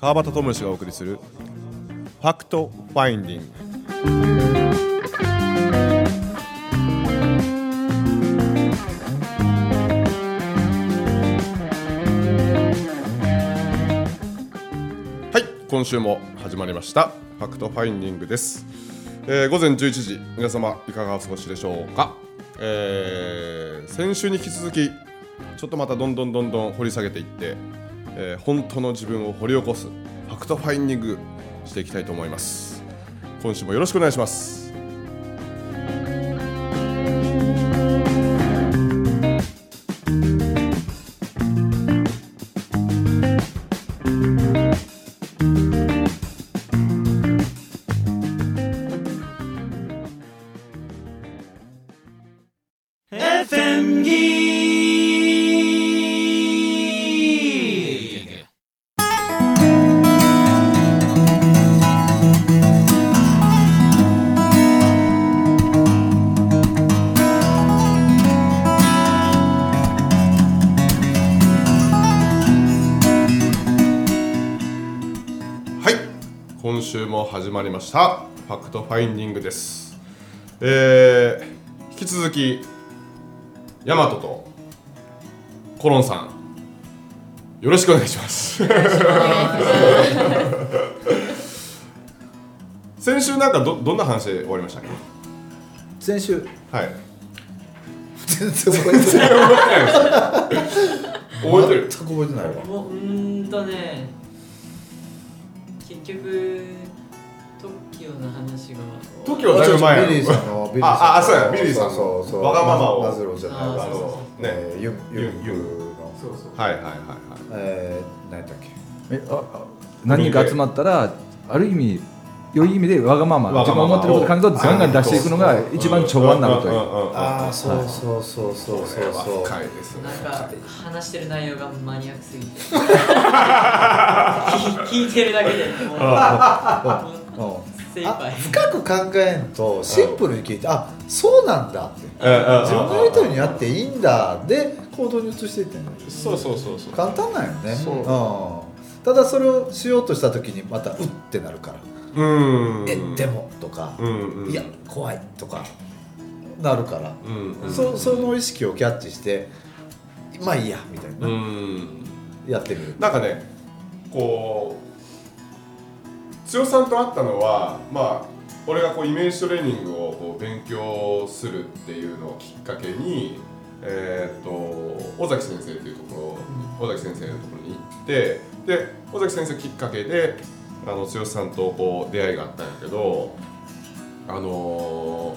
川端知義がお送りする Fact Finding。はい今週も始まりました。 Fact Finding です、えー午前11時皆様いかがお過ごしでしょうか、えー先週に引き続きちょっとまたどんどんどんどん掘り下げていって、えー本当の自分を掘り起こすファクトファインディングしていきたいと思います。今週もよろしくお願いします。始まりました。ファクトファインディングです。えー、引き続きヤマトとコロンさん。よろしくお願いします。先週なんかどどんな話で終わりましたっけ？先週。はい。全然覚えてない。覚えてる。全く覚えてないわ。もうんとね結局 TOKIO の話が。TOKIO だいぶ前やろ。ビリーさんのビリーさんの。ああそうやビリーさんの。そうそうわがままを。マズローじゃないねえーユンユンユンユンの。そうそう。はいはいはいはい。えー何だっけ？えああ何人か集まったらある意味良い意味でわがままわがまま。を自分が思ってること感情をガンガン出していくのが一番調和になるといううんうんうんう。んああそうそうそうそうそうこれはそう。深いですねなんか話してる内容がマニアックすぎて。聞 聞いてるだけで。もう精一杯。あ深く考えんとシンプルに聞いてあそうなんだって。うんうんうんうん。自分のやりたいようにやっていいんだ。で行動に移していってそうそうそうそう。簡単なんよね。そう。ん。ただそれをしようとした時にまたうってなるから。うん。えでもとかうんうん。いや怖いとかなるから。うんうん。そその意識をキャッチしてまあいいやみたいうな、ん。やってみる。なんかねこう剛さんと会ったのはまあ俺がこうイメージトレーニングをこう勉強するっていうのをきっかけにえーっと尾崎先生っていうところ尾崎先生のところに行ってで尾崎先生きっかけであの剛さんとこう出会いがあったんやけどあの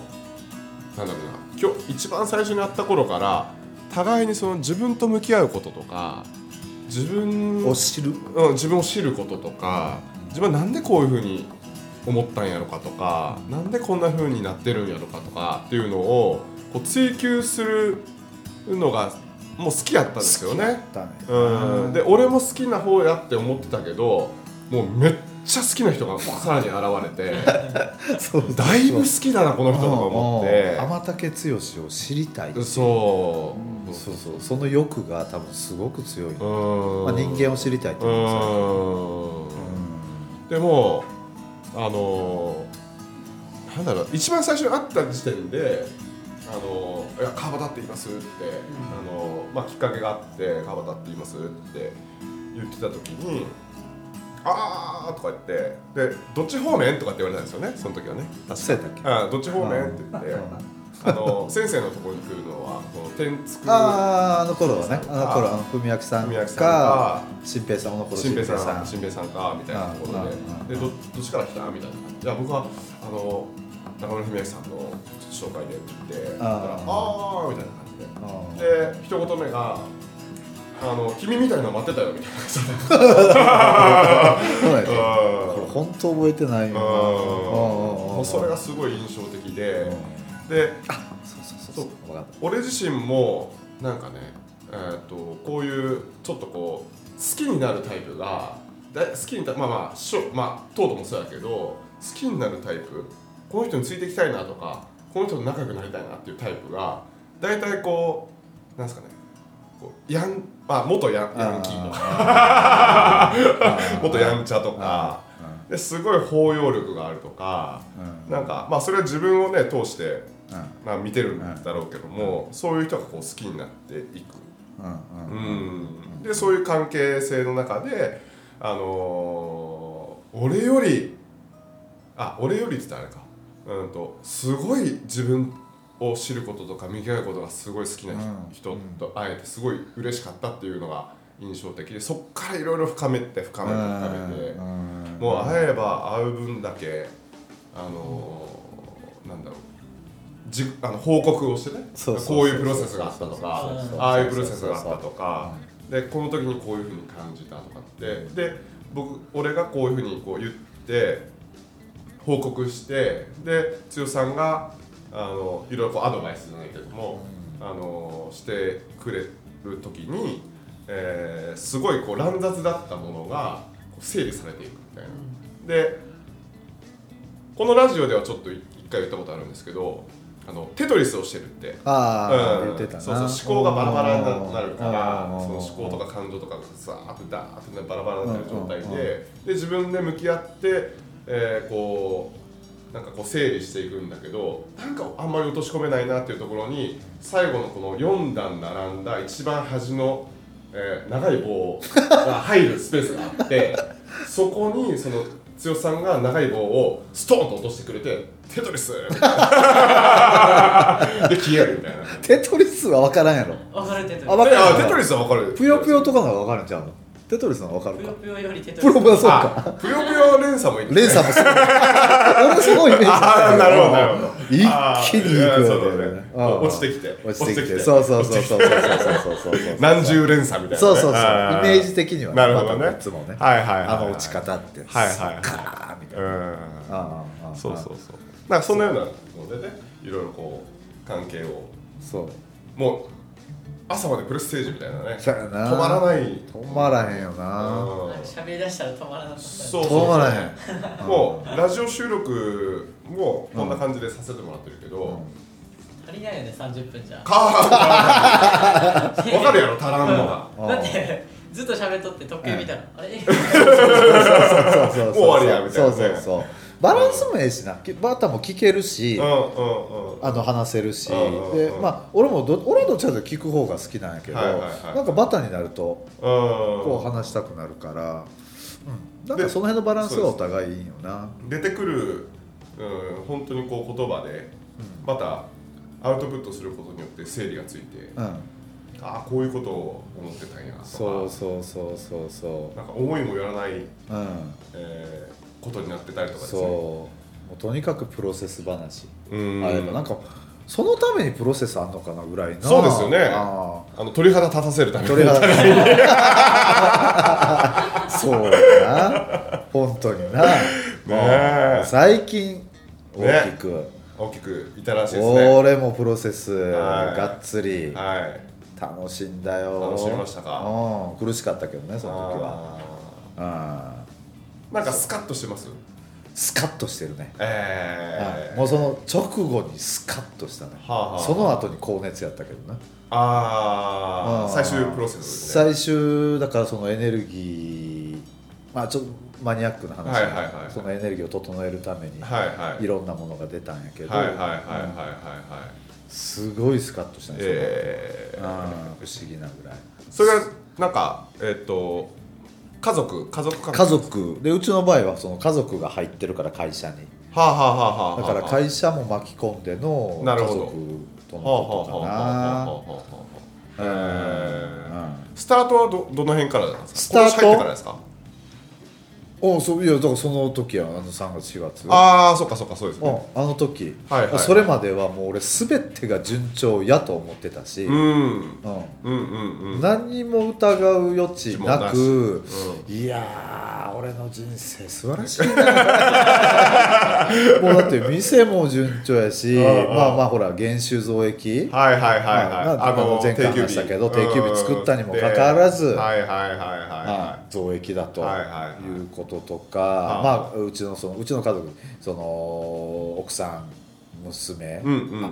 ーなんだろうな今日一番最初に会った頃から互いにその自分と向き合うこととか自分を知る。うん、自分を知ることとか自分はなんでこういうふうに思ったんやろかとかなんでこんなふうになってるんやろかとかっていうのをこう追求するのがもう好きやったんですよね。だね。うん、で俺も好きな方やって思ってたけどもうめっちゃ好きな人がさらに現れて だいぶ好きだなこの人とか思って。天竹剛を知りたいそう。そうそう。その欲が多分すごく強い、うん。まあ、人間を知りたいってう思んでもあのなんだろう一番最初に会った時点で「あのいや川端って言います」って、あのまあ、きっかけがあって「川端って言います」って言ってた時に「あー」とか言ってで「どっち方面?」とかって言われたんですよねその時はね。うん、そうやったっけ？あどっち方面？って言ってあの先生のところに来るのはこの天竺。あああの頃はね。あの頃あの文明さんかが新平さん小野頃新平さ新ん。新平さんかみたいなところあああででどどっちから来た？みたいな「いや僕はあの中村文明さんの紹介でってああああ」みたいな感じで。うんで一言目が「あの君みたいなの待ってたよ」みたいな これう本当覚えてないよそれがすごい印象的ででそうそうそうそう。分かっ俺自身もなんかね、えー、とこういうちょっとこう好きになるタイプがだ好きになまあまあしょまあトートもそうやけど好きになるタイプこの人についていきたいなとかこの人と仲良くなりたいなっていうタイプが大体こうなんですかねこうやんあ元ヤンヤンキーとか。元やんちゃとか。ですごい包容力があるとかうん。なんかまあそれは自分をね通して、うんまあ、見てるんだろうけども、そういう人がこう好きになっていく。うんでそういう関係性の中で、あのー俺よりあ俺よりって言ったらあれか、うん、とすごい自分を知ることとか見極めることがすごい好きな人,、と会えてすごい嬉しかったっていうのが印象的でそっからいろいろ深めて深めて深めて、うん。もう会えば会う分だけあのーなんだろうじあの報告をしてね。こういうプロセスがあったとか。ああいうプロセスがあったとか。でこの時にこういうふうに感じたとかって。で僕俺がこういうふうにこう言って報告してで剛さんがあのいろいろこうアドバイスじゃないけども、あのしてくれる時に、えーすごいこう乱雑だったものが整理されていくみたいな。でこのラジオではちょっと一回言ったことあるんですけどあのテトリスをしてるって。ああ、うん。言ってたな。そうそう思考がバラバラになるからうん。その思考とか感情とかがさーってダーってねバラバラになってる状態で。で自分で向き合って、えーこうなんかこう整理していくんだけどなんかあんまり落とし込めないなっていうところに最後のこの4段並んだ一番端の、えー長い棒が入るスペースがあってそこにその剛さんが長い棒をストーンと落としてくれて「テトリス。で消えるみたいな。テトリスは分からんやろ。分かるテトリス。あ分かる。テトリスは分かる。ぷよぷよとかが分かるんちゃうの？テトリスは分かるぷよぷよよりテトリス。そうか。ぷよぷよ連鎖もいい、連鎖も俺すごいイメージああなるほど一気にいくよね。落ちてきて。落ちてきて。そうそうそうそうそうそうそう何十連鎖みたいな、そうそうそうイメージ的には、なるほどね、いつもねはいはい、あの落ち方ってはいはいはいみたいな、うん、そうそうそうなんかそんなようなのでねいろいろこう関係を。そう。もう朝までプレステージみたいなね。そうやな。止まらない。止まらへんよな。うん。喋り出したら止まらなかった。そうそう止まらへん。もうラジオ収録もこんな感じでさせてもらってるけど、足りないよね30分じゃ。かわかるやろ足らんのが。うん。だってずっと喋っとって時計見たらあれ？そうそうそう。もう終わりやみたいなね。そうそうそうバランスもええしな。バッタも聞けるし、うんうんうん。あの話せるし、うんうんうん。でまあ俺もど俺はどっちかというと聞く方が好きなんやけど、はいはいはい。なんかバタになるとうん。こう話したくなるから、うん、なんかその辺のバランスがお互いいいんよな。出てくる、うん、本当にこう言葉でまたアウトプットすることによって整理がついて、うん、ああこういうことを思ってたんやとか。そうそうそうそうそなんか思いもよらない、う、うん、えーことになってたりとかですそう。ねもうとにかくプロセス話。うん。あればなんかそのためにプロセスあんのかなぐらいな。そうですよね。ああ。の鳥肌立たせるために。ー鳥肌 そうやな。本当にな、え。最近大きく、大きくいたらしいですね。俺もプロセスはいがっつり。はい。楽しんだよ。楽しみましたか。うん。苦しかったけどねその時は。あうんーなんかスカッとしてます？スカッとしてるね、えー。はい。もうその直後にスカッとしたね、はあはあその後に高熱やったけどねああうん。最終プロセスね。最終だからそのエネルギーまあちょっとマニアックな話、はいはいはいそのエネルギーを整えるためにはいはい。いろんなものが出たんやけど、はいはいはいはいはいすごいスカッとしたね、えー。不思議なぐらい。それがなんかえっと家族家族家族。でうちの場合はその家族が入ってるから会社に。はあはあはあはあだから会社も巻き込んでの家なるほど。族とのことかはあはあはあなはあうんはあ。うんえースタートはどどの辺からなんですか？スタートからですか？おそういやだからその時はあの3月4月。ああそっかそっかそうですね。うんあの時、はいはいそれまではもう俺全てが順調やと思ってたし、うん。うん。うんうんうん。何にも疑う余地なくういやー俺の人生素晴らしいな。もうだって店も順調やしうんうん。まあまあほら減収増益はいはいはいはい、まああの前回話したけど定休日。作ったにもかかわらず。うんはいはいはいはい。まはあ増益だとはいはいはいいうこととか、はいまあうちのそのうちの家族その奥さん娘、いうんうん。ま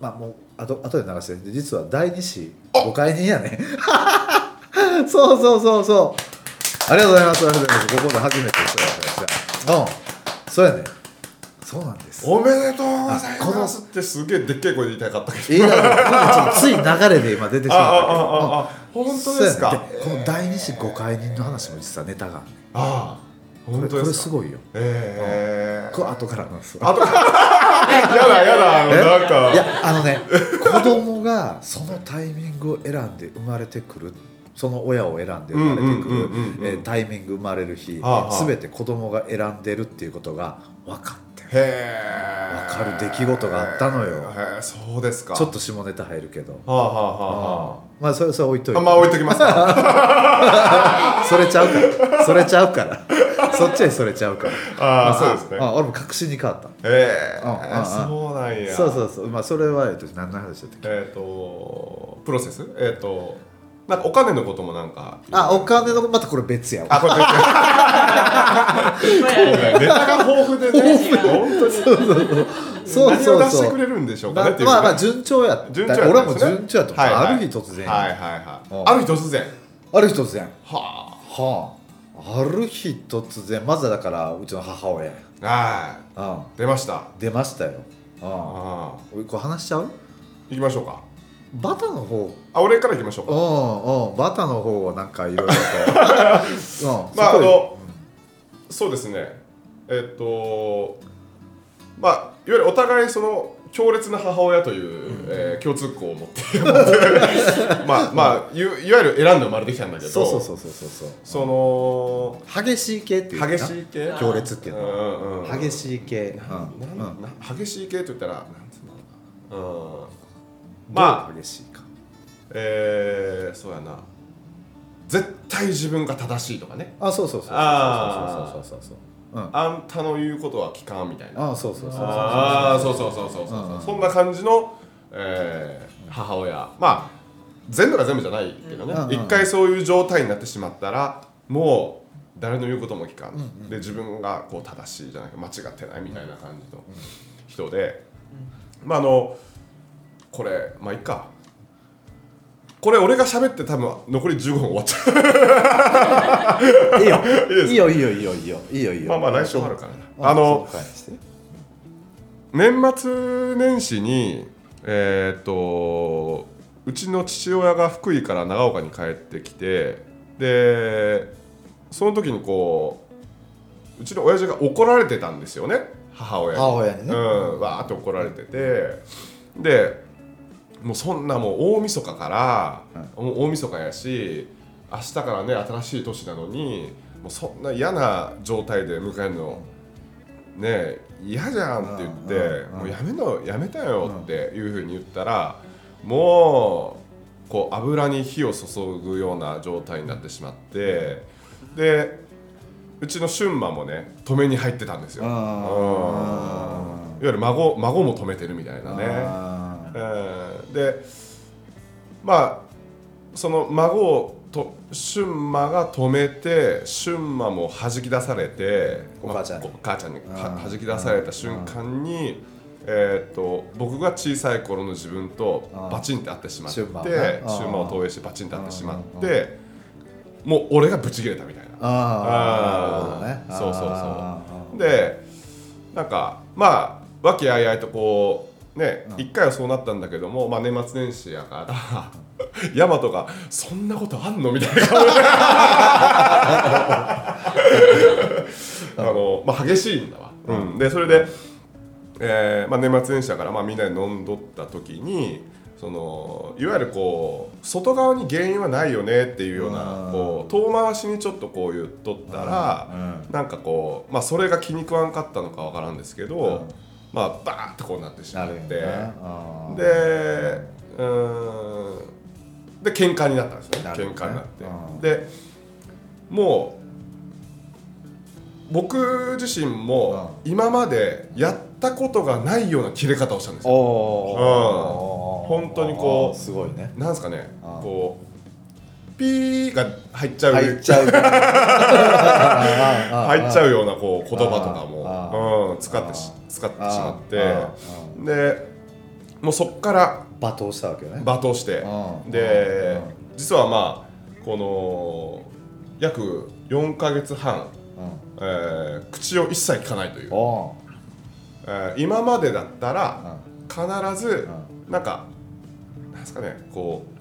まあもうあと後で流して実は第二子5回人やね。そうそうそうそう。ありがとうございます。ありがとうございますここで初めてそうやうん。そうやねそうなんです。おめでとうございあこのます。ってすげえでっけえ声で言いたかったけど映画がつい流れで今出てしまったけど。本当ですかこの第二子5回人の話も実はネタがあるねああこれこれすごいよええこれ後からなんですよあとやだやだえなんかいやあのね子供がそのタイミングを選んで生まれてくるその親を選んで生まれてくるタイミング生まれる日すべて子供が選んでるっていうことが分かっへえわかる出来事があったのよ。へえそうですか。ちょっと下ネタ入るけど。はあはあはまあそれそれ置いといて。あはああまあ置いときますか。それちゃうから。それちゃうから。そっちへそれちゃうから。ああそうですね。あ俺も確信に変わった。えうんうんそうなんや。そうそうそう。まあそれはえっと何の話だったっけ？えっとプロセス？えっとなんかお金のこともなんか。あお金のまたこれ別やわ。あこれ ネタが豊富でね。本当にそう何を出してそうそうくれるんでしょうかね。っていうまあまあね順調や順調俺はも順調やと。思う、はいはい。ある日突然、はいはいはい。うん。ある日突然。ある日突然。ははあ。ある日突然。まずはだからうちの母親。やあはうん。い出ました。出ましたよ。うん。ああ。おいこれ話しちゃう？行きましょうかバタの方。あ俺から行きましょううかんうん。バタの方はなんかいろいろと。うん。まああのそうですね。えっとまあいわゆるお互いその強烈な母親という、えー共通項を持って まあまあいいわゆる選んで生まれてきたんだけどそうそうそうそうそうそう。その激しい系っていう激しい系？強烈っていうのは。うんうん激しい系。なうん。激しい系と言ったらなんつうのうんままああ激しいか。えー、そうやな。絶対自分が正しいとかね。あそうそうそうそうそうそうそうそうそうう。ん。あんたの言うことは聞かんみたいな。あそうそうそうそうああそうそうそうそうそうう。ん。な感じの、えー母親。まあ全部が全部じゃないけどね。うんうん一回そういう状態になってしまったらもう誰の言うことも聞かん、うんうん。で自分がこう正しいじゃなくて間違ってないみたいな感じの人で、まああのこれまあいっか。これ俺が喋って多分残り15分終わっちゃう。いいよ。いいよいいよいいよいいよ。いいよいいよ。まあまあ来週もあるからなああの年末年始にえーっとうちの父親が福井から長岡に帰ってきてでその時にこううちの親父が怒られてたんですよね。母親に。母親にね。うんわーって怒られてて。でもうそんなもう大晦日から、もう大晦日やし明日からね新しい年なのにもうそんな嫌な状態で迎えるのねえ嫌じゃんって言って、もうやめのやめたよっていうふうに言ったら、もうこう油に火を注ぐような状態になってしまってでうちの春馬もね止めに入ってたんですよ。うん。いわゆる孫孫も止めてるみたいなね。でまあその孫をと春馬が止めて春馬も弾き出されてお母ちゃんに。まあお母ちゃんに弾き出された瞬間に、えーっと僕が小さい頃の自分とうん。バチンって会ってしまって春馬。を投影してバチンって会ってしまっうん。てもう俺がブチ切れたみたいな。あー。なるほどね。そうそうそう。でなんかまあ和気あいあいとこうねうん。一、回はそうなったんだけども、まあ、年末年始やから。大和が「そんなことあんの?」みたいな。顔 であの、まあ、激しいんだわ、うん、でそれで、えーまあ、年末年始だから、まあ、みんなで飲んどった時にそのいわゆるこう外側に原因はないよねっていうようなうん。こう遠回しにちょっとこう言っとったら、うん。なんかこう、まあ、それが気に食わんかったのかわからんですけど、うんまあバーッとこうなってしまなってでうーん。で喧嘩になったんですよね。ね。喧嘩になって、うん。でもう僕自身も今までやったことがないような切れ方をしたんですよ。本当にこうすごいね。なんですかね。うんこうピーが入っちゃう。入っちゃう。入 入っちゃうようなこう言葉とかあも、うん、使ってし使ってしまって。あでもうそっから罵倒したわけね。罵倒して。うんでうん実はまあこの約4ヶ月半、うん。えー口を一切聞かないという、おえー今までだったうらん。必ずなんかなんですかねこう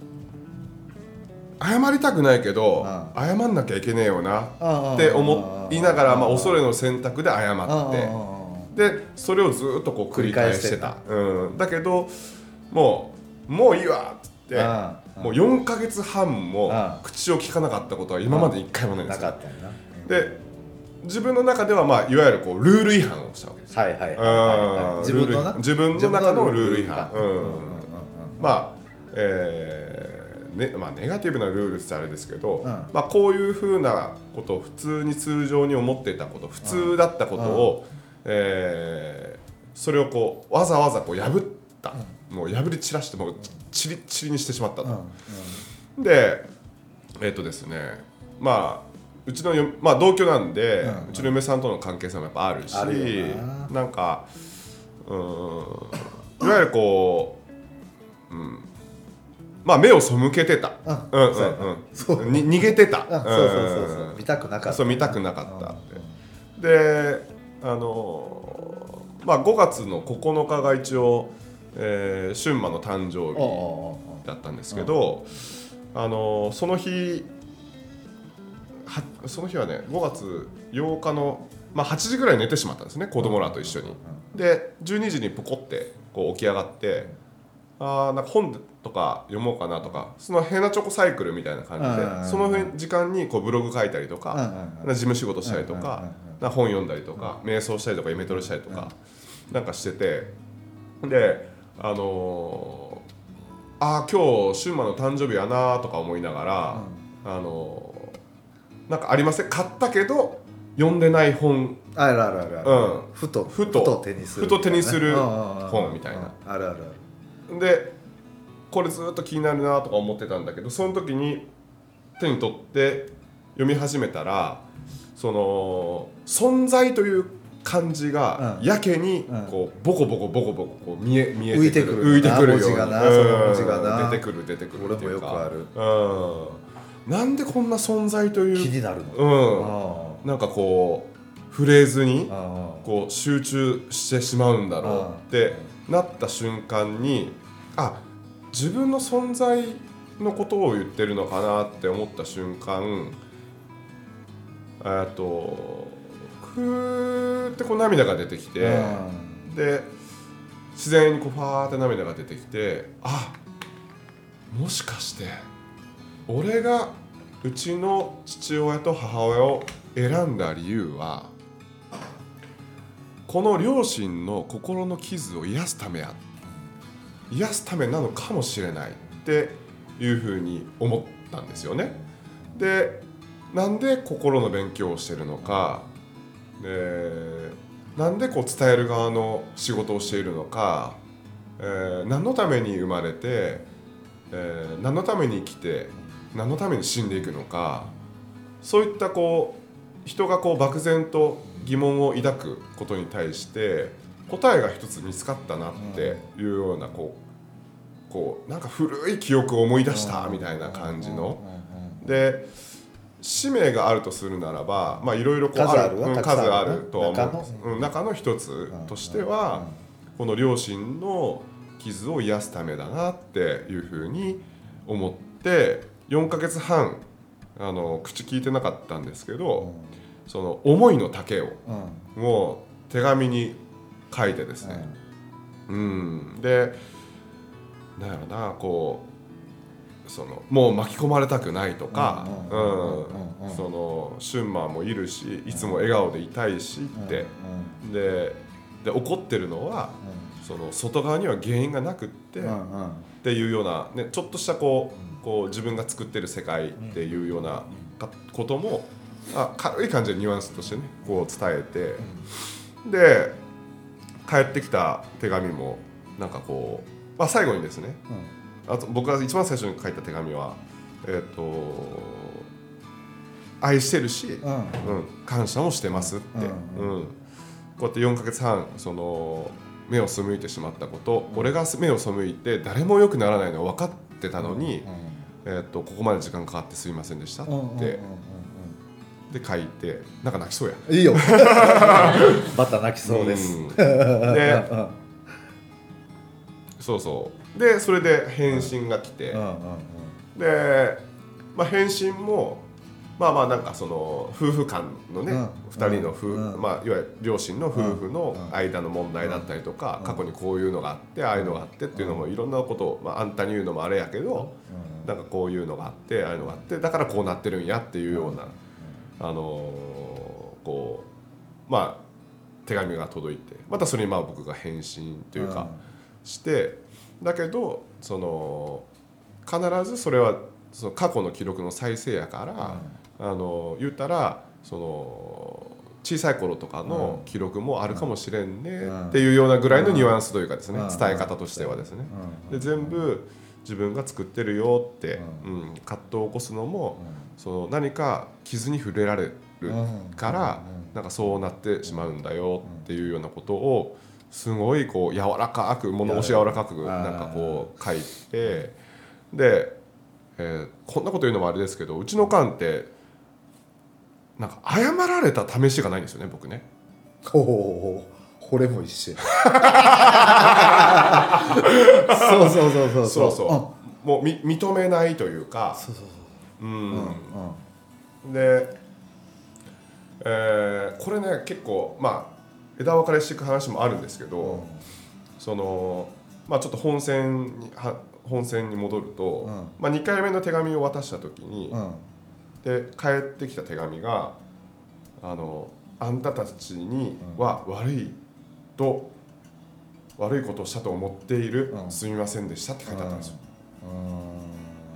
謝りたくないけどう謝んなきゃいけねえよなうんって思いながらまあうん恐れの選択で謝って。でそれをずっとこう繰り返してた。うん、だけどもうもういいわってうん。もう4ヶ月半もうん。口を聞かなかったことは今まで一回もないんですよ。で自分の中ではまあいわゆるこうルール違反をしたわけですなはいはい自分のな？自分の中のルール違反。うん自分のルール違反まあえーねまあ、ネガティブなルールってあれですけど、ん。まあ、こういうふうなことを普通に通常に思っていたこと普通だったことを、えーそれをこうわざわざこう破った、もう破り散らしてもうチリッチリにしてしまったと。うん。うん。でえっ、とですねまあうちのよ、まあ、同居なんで、ううん。ちの嫁さんとの関係性もやっぱあるしな。なんかうーんいわゆるこう、うん、まあ目を背けてた、うん。うんうんそうやなうん。そう。に逃げてた、うんそうそうそうそう。うん見たくなかった。そう見たくなかったであのーまあ5月の9日が一応、えー、春馬の誕生日だったんですけど、あのその日はその日はね5月8日の、まあ、8時ぐらいに寝てしまったんですね。子供らと一緒に。で12時にポコってこう起き上がってあーなんか本とか読もうかなとかそのヘナチョコサイクルみたいな感じでその辺時間にこうブログ書いたりとか、事務仕事したりとか,、本読んだりとか、瞑想したりとかイメトレしたりとか、なんかしててであのーああ今日シューマンの誕生日やなとか思いながら、あのーなんかありません？買ったけど読んでない本。あるあるあるうん。ふとふと。手にするふと手にする本みたいな。うんあるあるあるでこれずっと気になるなとか思ってたんだけどその時に手に取って読み始めたらその存在という漢字がうん。やけにうん。こうボコボコボコボコこう見え見え浮いてくる浮いてくるような出てくる出てくるっていうか。俺もよくある。うん。なんでこんな存在と気いうになるの？うん。なんかこうフレーズにあ。こう集中してしまうんだろうってなった瞬間にあ自分の存在のことを言ってるのかなって思った瞬間えっとふーってこう涙が出てきてで自然にこうファーって涙が出てきてあもしかして俺がうちの父親と母親を選んだ理由はこの両親の心の傷を癒すためや癒すためなのかもしれないっていうふうに思ったんですよね。でなんで心の勉強をしてるのか。でなんでこう伝える側の仕事をしているのか、えー何のために生まれて、えー何のために生きて何のために死んでいくのか。そういったこう人がこう漠然と疑問を抱くことに対して答えが一つ見つかったなっていうようなこうこうなんか古い記憶を思い出したみたいな感じの。で使命があるとするならばまあいろいろこう数ある数ああるるとは中思ううん中の一つとしてはこの両親の傷を癒すためだなっていうふうに思って4ヶ月半あの口聞いてなかったんですけどその思いの丈をもう手紙に書いてですね、うん、でなんやろなこうそのもう巻き込まれたくないとかそのシュンマンもいるしいつも笑顔でいたいしって、でで怒ってるのはその外側には原因がなくって、っていうような、ね、ちょっとしたこうこう自分が作ってる世界っていうようなかこともあ軽い感じでニュアンスとしてねこう伝えて、で帰ってきた手紙もなんかこう、まあ、最後にですねあと僕が一番最初に書いた手紙はえっ、と愛してるし、うん、感謝もしてますって、ううん。ん。こうやって4ヶ月半その目を背いてしまったこと、俺が目を背いて誰も良くならないのは分かってたのに、えー、とここまで時間かかってすいませんでしたって、で書いてなんか泣きそうや。うん。いいよ。バタ泣きそうです、ん。で そうそう。でそれで返信が来て、うんうんうん。で、まあ、返信もまあまあなんかその夫婦間のね、うん。2人の夫婦、うん。まあ、いわゆる両親の夫婦のうん。間の問題だったりとか、うん。過去にこういうのがあってああいうのがあってっていうのもいろんなことを、まあ、あんたに言うのもあれやけど、なんかこういうのがあってああいうのがあってだからこうなってるんやっていうような、あのーこうまあ手紙が届いてまたそれにまあ僕が返信というか、してだけどその必ずそれはその過去の記録の再生やから、あの言ったらその小さい頃とかの記録もあるかもしれんねうん。っていうようなぐらいのニュアンスというかですね、うん。伝え方としてはですね。うん。で全部自分が作ってるよって、ううん葛藤を起こすのもうその何か傷に触れられるん。からうん。なんかそうなってしまうんだよっていうようなことをすごいこう柔らかく物腰柔らかくうんなんかこう書いてで、えーこんなこと言うのもあれですけどうちの館ってなんか謝られた試しがないんですよね僕ね。おおこれも一緒や。そうそうそうそう。そうそうもうみ認めないというか。そうそうう。ん。そううんうん。で、えーこれね結構まあ枝分かれしていく話もあるんですけど、そのまあちょっと本線には本線に戻ると、うん。まあ、2回目の手紙を渡した時に、うん。で帰ってきた手紙が「あのあんたたちには悪いと悪いことをしたと思っている、うん。すみませんでした」って書いてあったんですよ。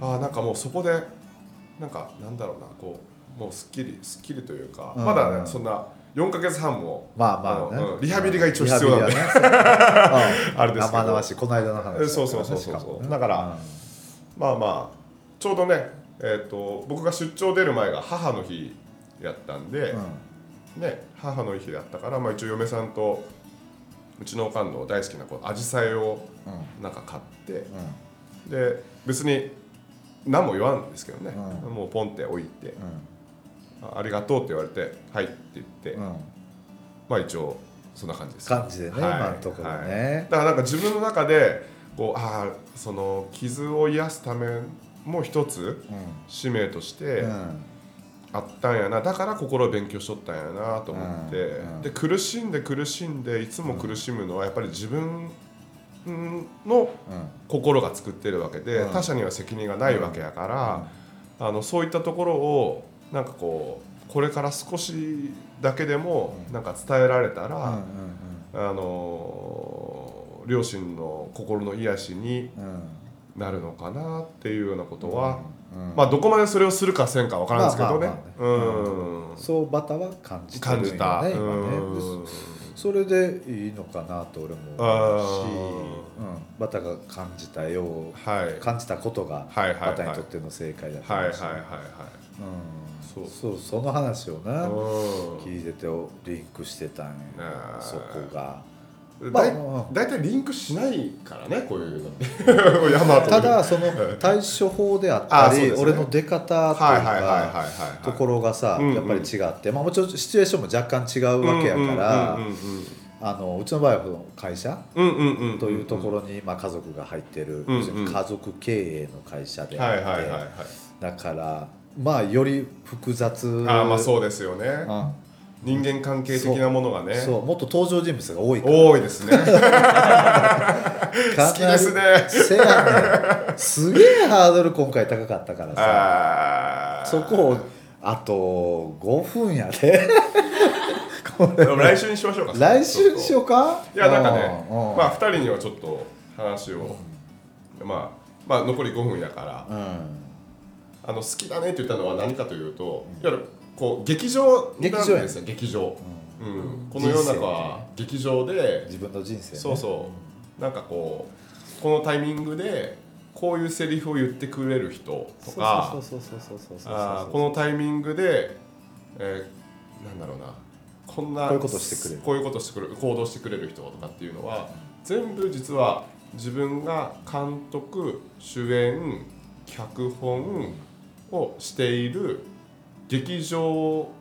うん。ああなんかもうそこでなんかなんだろうなこうもうすっきりすっきりというか、うん。まだねそんな4か月半も。まあまあね。のうん。リハビリが一応必要なんで、ね あれですけど。生々しいこの間の話そうそうそうそうだからまあまあちょうどね、えー、と僕が出張出る前が母の日やったんで、うん。ね、母の日だったから、まあ、一応嫁さんとうちのおかんの大好きなこう紫陽花をうん。なんか買ってうん。で別に何も言わんですけどね、うん。もうポンって置いて。うあありがとうって言われて「はい」って言って、んうん。まあ一応そんな感じです。感じでね今のところね。だからなんか自分の中でこうああその傷を癒すためも一つ使命としてうん。あったんやな。だから心を勉強しとったんやなと思って、うんうん。で苦しんで苦しんでいつも苦しむのはやっぱり自分の心が作ってるわけで、うん。他者には責任がないわけやから、あのそういったところをなんかこうこれから少しだけでもなんか伝えられたら、うんうんあの両親の心の癒しにうん。うんなるのかなっていうようなことは、うんまあどこまでそれをするかせんかわからんですけどね。うん。そうバタは感じてるんよね感じた。今ね。うん。それでいいのかなと俺もあ思うし、ー。うん、バタが感じたようはい。感じたことがはいはいはい。バタにとっての正解だったはいはいはいかもしれないそう。うんそうその話をなはい。聞いててリンクしてたんよあーそこが。まあうん大体リンクしないからねこういうの。ただその対処法であったり、ね。俺の出方とかはい。ところがさ、やっぱり違って、まあ、もちろんシチュエーションも若干違うわけやから、あのうちの場合は会社うんうんうんうんうん。というところに、まあ、家族が入ってる、うんうん家族経営の会社であって。だからまあより複雑。ああまあそうですよね。うん。人間関係的なものがね。そうもっと登場人物が多い多いですね。好 好きですね。せやねん。すげえハードル今回高かったからさ。そこをあと5分やで。来週にしましょうか。来週にしようか？いやなんかね、うんうんまあ二人にはちょっと話を、まあまあ残り5分やから、うんあの好きだねって言ったのは何かというと、いわゆるこう劇場なんですよ劇場。うん。うん、この世の中は劇場で、自分の人生ね。そうそう。なんかこうこのタイミングでこういうセリフを言ってくれる人とかそうそうそうそうそうそうそうあーこのタイミングで、えーなんだろうな。こんなこういうことしてくれる。こういうことしてくれる行動してくれる人とかっていうのは全部実は自分が監督主演脚本をしている劇場を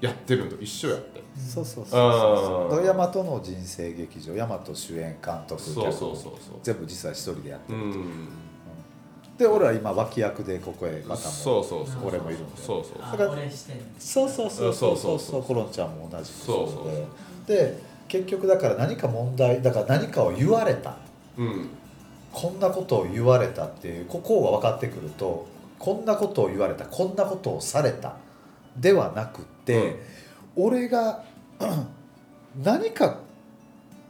やってるのと一緒やって。そうそうそうあそう。ー。大和の人生劇場大和主演監督そうそうそうそう。全部実は一人でやってる、うん。で俺は今脇役でここへまたもそうそうそう俺もいるんでそうそうそう。そうそうそうそうそうそうそう。コロンちゃんも同じくそう。そうでで結局だから何か問題だから何かを言われた。うん。こんなことを言われたっていうここが分かってくるとこんなことを言われたこんなことをされたではなくって、俺が 何か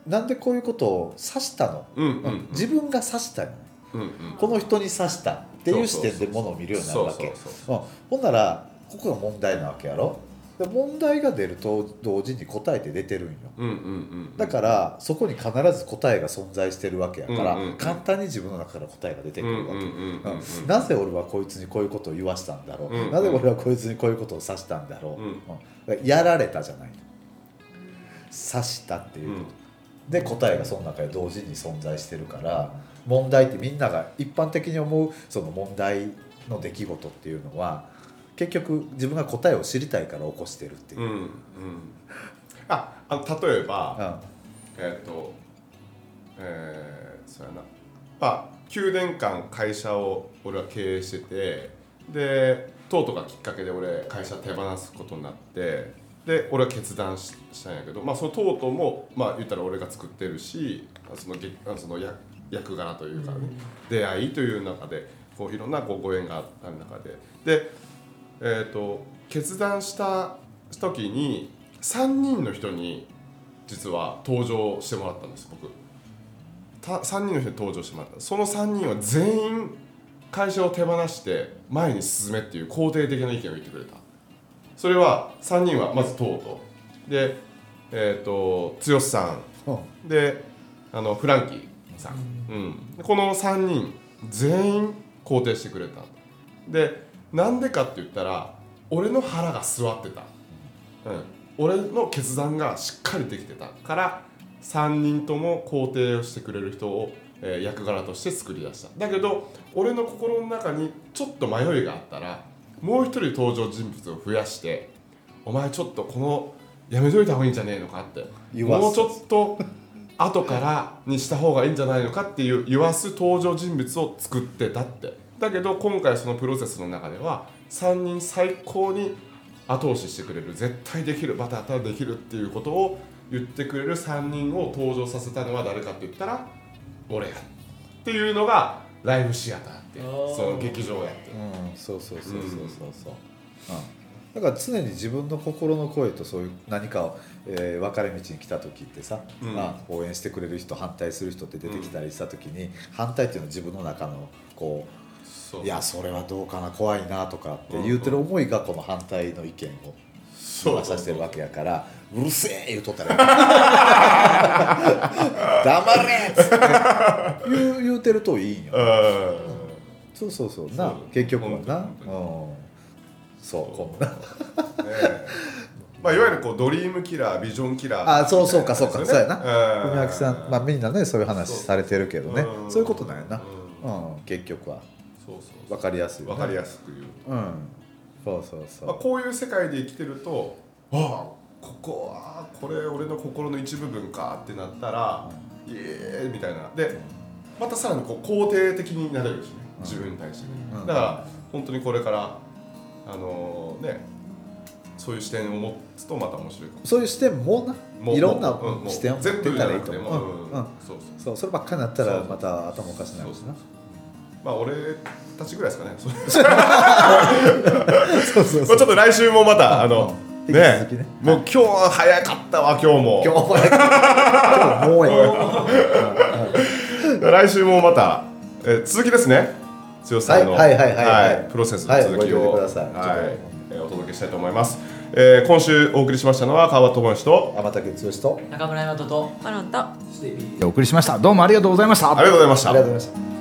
なんでこういうことを指したの、うんうんうん。自分が指したの。うんうん。この人に指したっていう視点でものを見るようになるわけ。ほんならここが問題なわけやろ？で問題が出ると同時に答えって出てるんよ。うんうんうんだからそこに必ず答えが存在してるわけやから、うんうんうん。簡単に自分の中から答えが出てくるわけ、うんうんうんうんうん。なぜ俺はこいつにこういうことを言わしたんだろう、うんうんなぜ俺はこいつにこういうことを指したんだろう、うん。うん。やられたじゃない指したっていう、うん。で答えがその中で同時に存在してるから問題ってみんなが一般的に思うその問題の出来事っていうのは結局自分が答えを知りたいから起こしてるっていう。う、んうん。ああの例えばうんえっ、とえー、そうやな。まあ9年間会社を俺は経営しててでとうとうがきっかけで俺会社手放すことになってで俺は決断ししたんやけどまあそのとうとうもまあ言ったら俺が作ってるしそのげその役役柄というかね、出会いという中でこういろんなこうご縁があった中で。でえー、と決断した時に3人の人に実は登場してもらったんです僕。た3人の人に登場してもらった。その3人は全員会社を手放して前に進めっていう肯定的な意見を言ってくれた。それは3人はまずとうと。うでえっ、と剛さうん。んであのフランキーさん、うん、この3人全員肯定してくれた。でなんでかって言ったら俺の腹が座ってた、うん、俺の決断がしっかりできてた。から3人とも肯定をしてくれる人を、えー役柄として作り出した。だけど俺の心の中にちょっと迷いがあったらもう一人登場人物を増やしてお前ちょっとこのやめといた方がいいんじゃねえのかって。もうちょっと後からにした方がいいんじゃないのかっていう言わす登場人物を作ってたってだけど今回そのプロセスの中では3人最高に後押ししてくれる絶対できるまたまたできるっていうことを言ってくれる3人を登場させたのは誰かって言ったら俺やっていうのがライブシアターってその劇場やってう。ん、そうそうそうそうそう。そう、うん、だから常に自分の心の声とそういう何かを、えー分かれ道に来た時ってさ、うん。まあ、応援してくれる人反対する人って出てきたりした時に、反対っていうのは自分の中のこそうういやそれはどうかな怖いなとかって言うてる思いがこの反対の意見をそう出させてるわけやからうるせえ言うとったら 黙れっつって。言う言うてるといいんよ。うん。そうそうそう。な結局はな。うん。そうこんな。まあ、いわゆるこうドリームキラービジョンキラーあそうそうかそうかそうやな。うん。文明さんまあみんなねそういう話されてるけどね。うん。そういうことなんやな。ううん結局はそうそう分かりやすいよね。わかりやすく言うと、うん。そうそうそまあ、うこういう世界で生きてるとああここはこれ俺の心の一部分かってなったら、イエーイみたいな。でまたさらにこう肯定的になれるしね。自分に対してね、うん。だから本当にこれからあのねそういう視点を持つとまた面白いそういう視点もな。もういろんな視点を持ってたらいいと思う。うん。うん。そうそうそう。そればっかりになったらそうまた頭おかしくなるしなまあ俺たちぐらいですかね。そう。そうそう まあちょっと来週もまたあのうんね。ね。もう今日は早かったわ今日も。今日もや今日もうや来週もまた、えー続きですね。剛さんの、はいはいはいはい。はいプロセスのはい続きを、覚えておいてください。はい。えーお届けしたいと思います、えー今週お送りしましたのは川端智之と天竹剛と中村大和とマロンとお送りしました。どうもありがとうございました。ありがとうございました。ありがとうございました